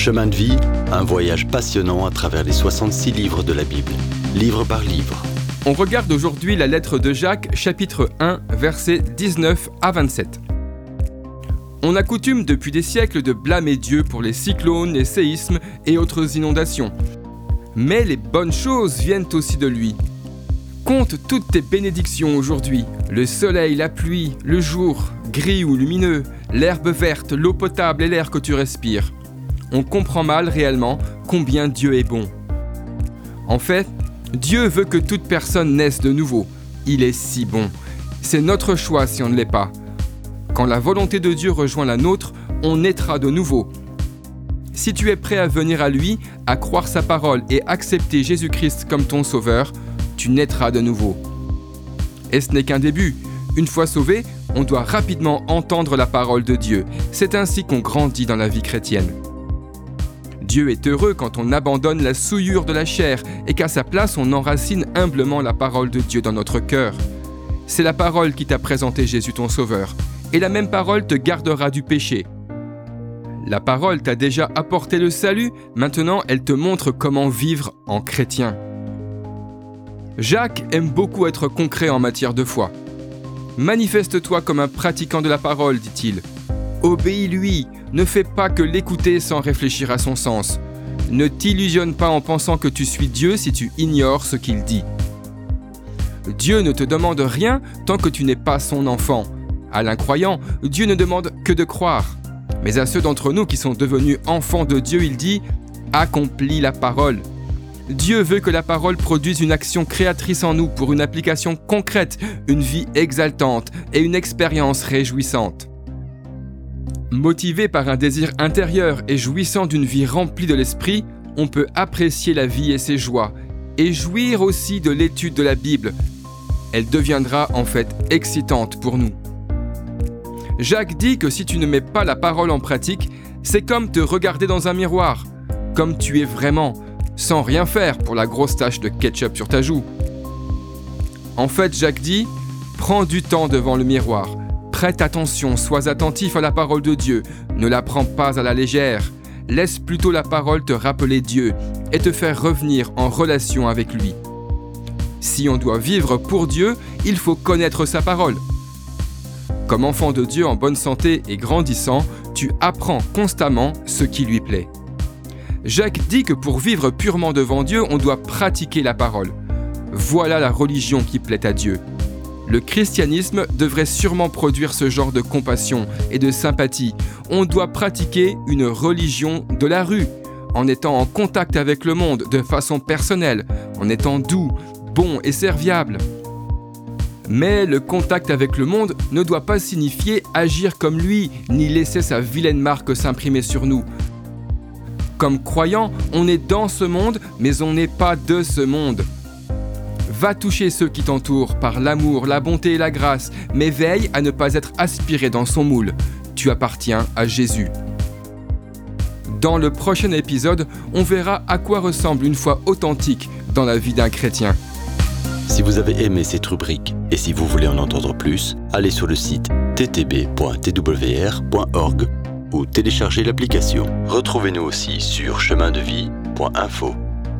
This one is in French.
Chemin de vie, un voyage passionnant à travers les 66 livres de la Bible, livre par livre. On regarde aujourd'hui la lettre de Jacques, chapitre 1, versets 19 à 27. On a coutume depuis des siècles de blâmer Dieu pour les cyclones, les séismes et autres inondations. Mais les bonnes choses viennent aussi de lui. Compte toutes tes bénédictions aujourd'hui, le soleil, la pluie, le jour, gris ou lumineux, l'herbe verte, l'eau potable et l'air que tu respires. On comprend mal réellement combien Dieu est bon. En fait, Dieu veut que toute personne naisse de nouveau. Il est si bon. C'est notre choix si on ne l'est pas. Quand la volonté de Dieu rejoint la nôtre, on naîtra de nouveau. Si tu es prêt à venir à lui, à croire sa parole et accepter Jésus-Christ comme ton sauveur, tu naîtras de nouveau. Et ce n'est qu'un début. Une fois sauvé, on doit rapidement entendre la parole de Dieu. C'est ainsi qu'on grandit dans la vie chrétienne. Dieu est heureux quand on abandonne la souillure de la chair et qu'à sa place on enracine humblement la parole de Dieu dans notre cœur. C'est la parole qui t'a présenté Jésus ton Sauveur, et la même parole te gardera du péché. La parole t'a déjà apporté le salut, maintenant elle te montre comment vivre en chrétien. Jacques aime beaucoup être concret en matière de foi. Manifeste-toi comme un pratiquant de la parole, dit-il. Obéis-lui, ne fais pas que l'écouter sans réfléchir à son sens. Ne t'illusionne pas en pensant que tu suis Dieu si tu ignores ce qu'il dit. Dieu ne te demande rien tant que tu n'es pas son enfant. À l'incroyant, Dieu ne demande que de croire. Mais à ceux d'entre nous qui sont devenus enfants de Dieu, il dit ⁇ Accomplis la parole ⁇ Dieu veut que la parole produise une action créatrice en nous pour une application concrète, une vie exaltante et une expérience réjouissante. Motivé par un désir intérieur et jouissant d'une vie remplie de l'esprit, on peut apprécier la vie et ses joies, et jouir aussi de l'étude de la Bible. Elle deviendra en fait excitante pour nous. Jacques dit que si tu ne mets pas la parole en pratique, c'est comme te regarder dans un miroir, comme tu es vraiment, sans rien faire pour la grosse tache de ketchup sur ta joue. En fait, Jacques dit, prends du temps devant le miroir, Prête attention, sois attentif à la parole de Dieu, ne la prends pas à la légère. Laisse plutôt la parole te rappeler Dieu et te faire revenir en relation avec lui. Si on doit vivre pour Dieu, il faut connaître sa parole. Comme enfant de Dieu en bonne santé et grandissant, tu apprends constamment ce qui lui plaît. Jacques dit que pour vivre purement devant Dieu, on doit pratiquer la parole. Voilà la religion qui plaît à Dieu. Le christianisme devrait sûrement produire ce genre de compassion et de sympathie. On doit pratiquer une religion de la rue, en étant en contact avec le monde de façon personnelle, en étant doux, bon et serviable. Mais le contact avec le monde ne doit pas signifier agir comme lui, ni laisser sa vilaine marque s'imprimer sur nous. Comme croyant, on est dans ce monde, mais on n'est pas de ce monde. Va toucher ceux qui t'entourent par l'amour, la bonté et la grâce, mais veille à ne pas être aspiré dans son moule. Tu appartiens à Jésus. Dans le prochain épisode, on verra à quoi ressemble une foi authentique dans la vie d'un chrétien. Si vous avez aimé cette rubrique et si vous voulez en entendre plus, allez sur le site ttb.twr.org ou téléchargez l'application. Retrouvez-nous aussi sur chemindevie.info.